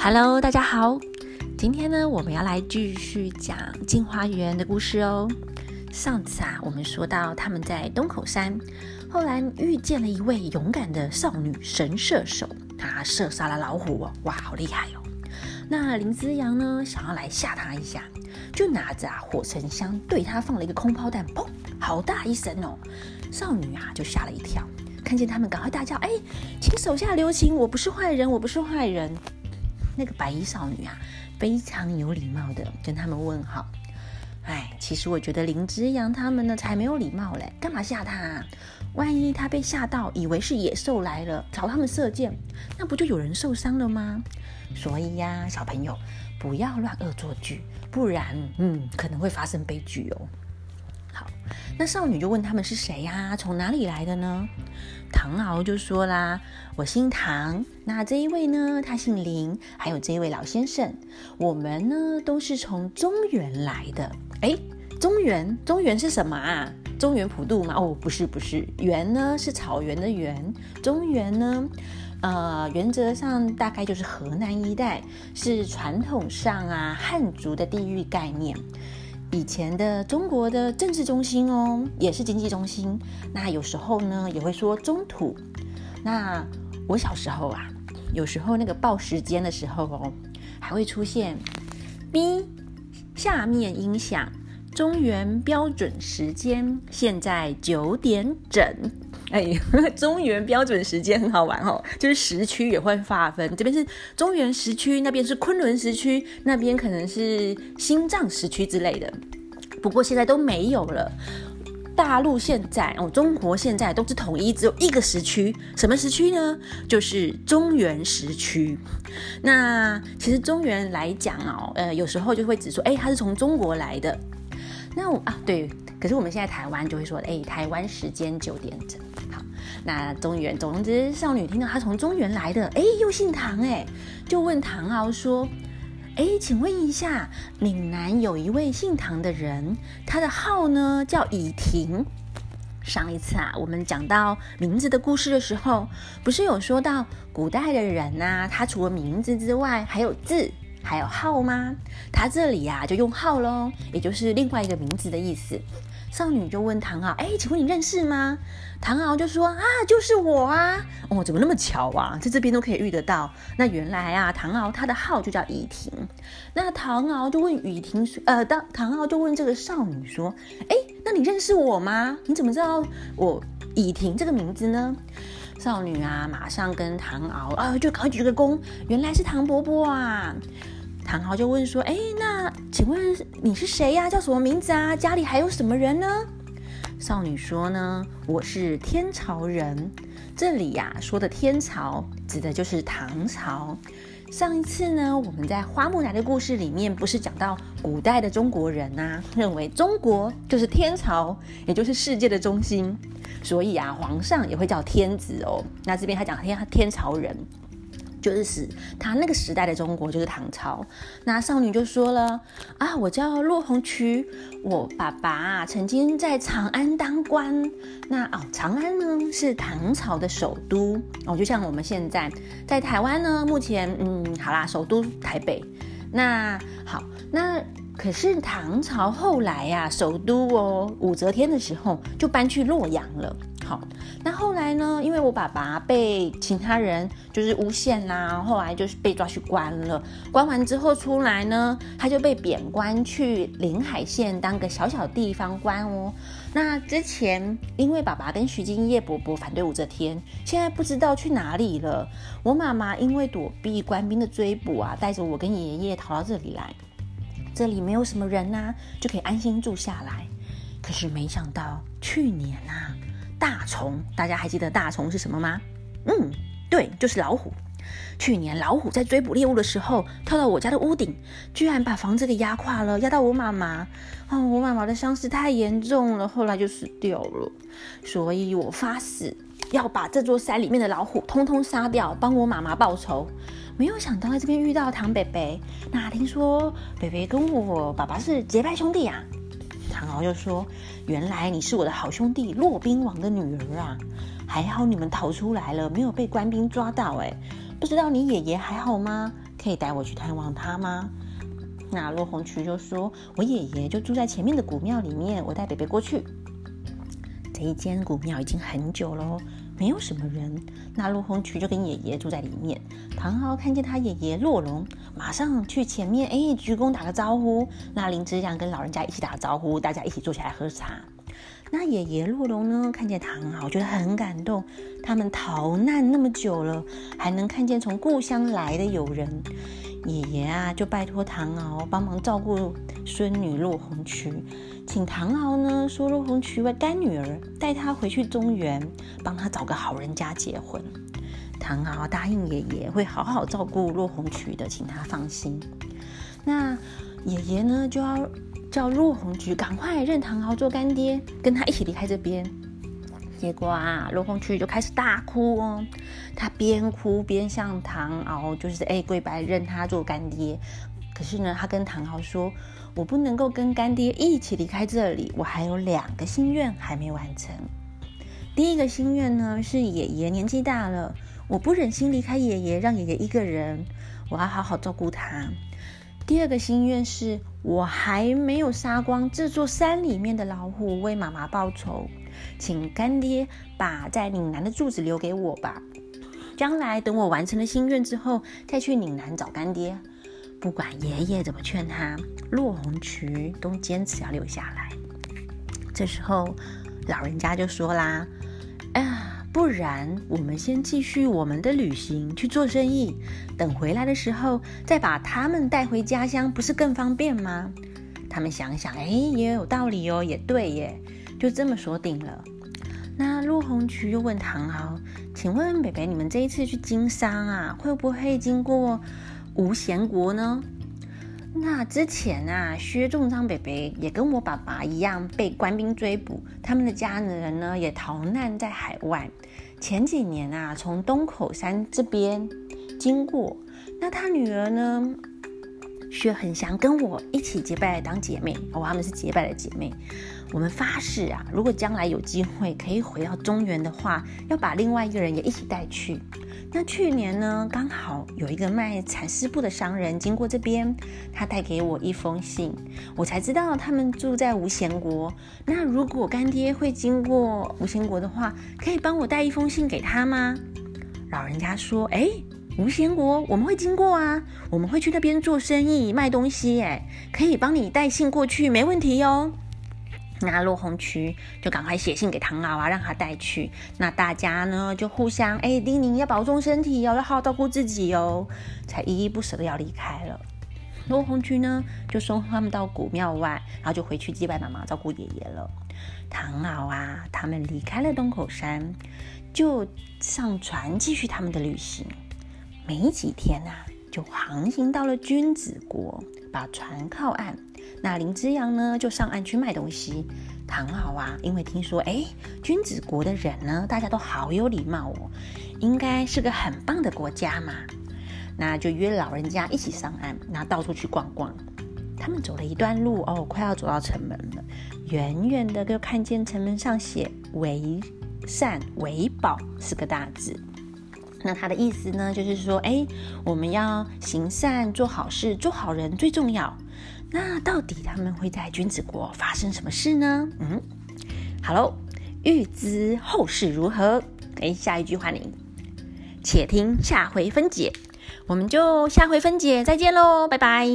Hello，大家好。今天呢，我们要来继续讲镜花园的故事哦。上次啊，我们说到他们在东口山，后来遇见了一位勇敢的少女神射手，她射杀了老虎哦，哇，好厉害哦。那林之阳呢，想要来吓她一下，就拿着啊火神枪对她放了一个空炮弹，砰，好大一声哦。少女啊就吓了一跳，看见他们赶快大叫：“哎，请手下留情，我不是坏人，我不是坏人。”那个白衣少女啊，非常有礼貌的跟他们问好。哎，其实我觉得林之阳他们呢才没有礼貌嘞，干嘛吓他？万一他被吓到，以为是野兽来了，朝他们射箭，那不就有人受伤了吗？所以呀，小朋友不要乱恶作剧，不然嗯可能会发生悲剧哦。那少女就问他们是谁呀？从哪里来的呢？唐敖就说啦：“我姓唐，那这一位呢，他姓林，还有这一位老先生，我们呢都是从中原来的。哎，中原，中原是什么啊？中原普渡吗？哦，不是，不是，原呢是草原的原，中原呢，呃，原则上大概就是河南一带，是传统上啊汉族的地域概念。”以前的中国的政治中心哦，也是经济中心。那有时候呢，也会说中土。那我小时候啊，有时候那个报时间的时候哦，还会出现 B 下面音响中原标准时间，现在九点整。哎，中原标准时间很好玩哦，就是时区也会划分，这边是中原时区，那边是昆仑时区，那边可能是新藏时区之类的。不过现在都没有了，大陆现在哦，中国现在都是统一，只有一个时区，什么时区呢？就是中原时区。那其实中原来讲哦，呃，有时候就会指说，哎，他是从中国来的。那我啊，对，可是我们现在台湾就会说，哎，台湾时间九点整。好那中原，总之少女听到他从中原来的，哎，又姓唐，哎，就问唐敖说，哎，请问一下，岭南有一位姓唐的人，他的号呢叫以婷。上一次啊，我们讲到名字的故事的时候，不是有说到古代的人呐，他除了名字之外，还有字，还有号吗？他这里呀就用号喽，也就是另外一个名字的意思。少女就问唐敖：“哎，请问你认识吗？”唐敖就说：“啊，就是我啊！哦，怎么那么巧啊，在这边都可以遇得到。那原来啊，唐敖他的号就叫雨婷。那唐敖就问雨婷说：呃，当唐敖就问这个少女说：哎，那你认识我吗？你怎么知道我雨婷这个名字呢？”少女啊，马上跟唐敖啊，就赶快鞠个躬，原来是唐伯伯啊。唐敖就问说：“哎，那请问你是谁呀？叫什么名字啊？家里还有什么人呢？”少女说：“呢，我是天朝人。这里呀说的天朝，指的就是唐朝。上一次呢，我们在花木兰的故事里面，不是讲到古代的中国人呐，认为中国就是天朝，也就是世界的中心，所以啊，皇上也会叫天子哦。那这边他讲天天朝人。”就是死，他那个时代的中国就是唐朝。那少女就说了啊，我叫骆红渠，我爸爸曾经在长安当官。那哦，长安呢是唐朝的首都哦，就像我们现在在台湾呢，目前嗯，好啦，首都台北。那好，那可是唐朝后来呀，首都哦，武则天的时候就搬去洛阳了。好，那后来呢？因为我爸爸被其他人就是诬陷呐，后来就是被抓去关了。关完之后出来呢，他就被贬官去临海县当个小小地方官哦。那之前因为爸爸跟徐敬业伯伯反对武则天，现在不知道去哪里了。我妈妈因为躲避官兵的追捕啊，带着我跟爷爷逃到这里来。这里没有什么人呐，就可以安心住下来。可是没想到去年啊。大虫，大家还记得大虫是什么吗？嗯，对，就是老虎。去年老虎在追捕猎物的时候，跳到我家的屋顶，居然把房子给压垮了，压到我妈妈。哦，我妈妈的伤势太严重了，后来就死掉了。所以我发誓要把这座山里面的老虎通通杀掉，帮我妈妈报仇。没有想到在这边遇到唐北北，那听说北北跟我爸爸是结拜兄弟呀。唐敖就说：“原来你是我的好兄弟骆宾王的女儿啊！还好你们逃出来了，没有被官兵抓到。哎，不知道你爷爷还好吗？可以带我去探望他吗？”那落红渠就说：“我爷爷就住在前面的古庙里面，我带北北过去。”这一间古庙已经很久了，没有什么人。那落红渠就跟爷爷住在里面。唐敖看见他爷爷落龙，马上去前面，哎，鞠躬打个招呼。那林之阳跟老人家一起打招呼，大家一起坐下来喝茶。那爷爷洛龙呢？看见唐敖，觉得很感动。他们逃难那么久了，还能看见从故乡来的友人。爷爷啊，就拜托唐敖帮忙照顾孙女落红渠，请唐敖呢说落红渠为干女儿，带她回去中原，帮她找个好人家结婚。唐敖答应爷爷会好好照顾落红渠的，请他放心。那爷爷呢就要。叫落红菊赶快认唐敖做干爹，跟他一起离开这边。结果啊，落红菊就开始大哭哦。他边哭边向唐敖就是哎跪拜认他做干爹。可是呢，他跟唐敖说：“我不能够跟干爹一起离开这里，我还有两个心愿还没完成。第一个心愿呢是爷爷年纪大了，我不忍心离开爷爷，让爷爷一个人，我要好好照顾他。”第二个心愿是我还没有杀光这座山里面的老虎，为妈妈报仇，请干爹把在岭南的柱子留给我吧。将来等我完成了心愿之后，再去岭南找干爹。不管爷爷怎么劝他，落红渠都坚持要留下来。这时候，老人家就说啦：“哎呀。”不然，我们先继续我们的旅行去做生意，等回来的时候再把他们带回家乡，不是更方便吗？他们想想，哎，也有道理哦，也对耶，就这么说定了。那陆红渠又问唐敖：“请问北北，你们这一次去经商啊，会不会经过无贤国呢？”那之前啊，薛仲章北北也跟我爸爸一样被官兵追捕，他们的家人呢也逃难在海外。前几年啊，从东口山这边经过，那他女儿呢，薛恒祥跟我一起结拜当姐妹，哦，他们是结拜的姐妹。我们发誓啊，如果将来有机会可以回到中原的话，要把另外一个人也一起带去。那去年呢，刚好有一个卖蚕丝布的商人经过这边，他带给我一封信，我才知道他们住在无贤国。那如果干爹会经过无贤国的话，可以帮我带一封信给他吗？老人家说：“哎，无贤国我们会经过啊，我们会去那边做生意卖东西，哎，可以帮你带信过去，没问题哟。”那落红渠就赶快写信给唐敖啊，让他带去。那大家呢就互相哎叮咛要保重身体哦，要好好照顾自己哦，才依依不舍的要离开了。落红渠呢就送他们到古庙外，然后就回去祭拜妈妈，照顾爷爷了。唐敖啊，他们离开了东口山，就上船继续他们的旅行。没几天呐，就航行到了君子国，把船靠岸。那林之阳呢，就上岸去卖东西。唐敖啊，因为听说，哎，君子国的人呢，大家都好有礼貌哦，应该是个很棒的国家嘛。那就约老人家一起上岸，那到处去逛逛。他们走了一段路，哦，快要走到城门了。远远的就看见城门上写“为善为宝”四个大字。那他的意思呢，就是说，哎，我们要行善、做好事、做好人最重要。那到底他们会在君子国发生什么事呢？嗯，好喽，欲知后事如何，哎，下一句话你且听下回分解。我们就下回分解再见喽，拜拜。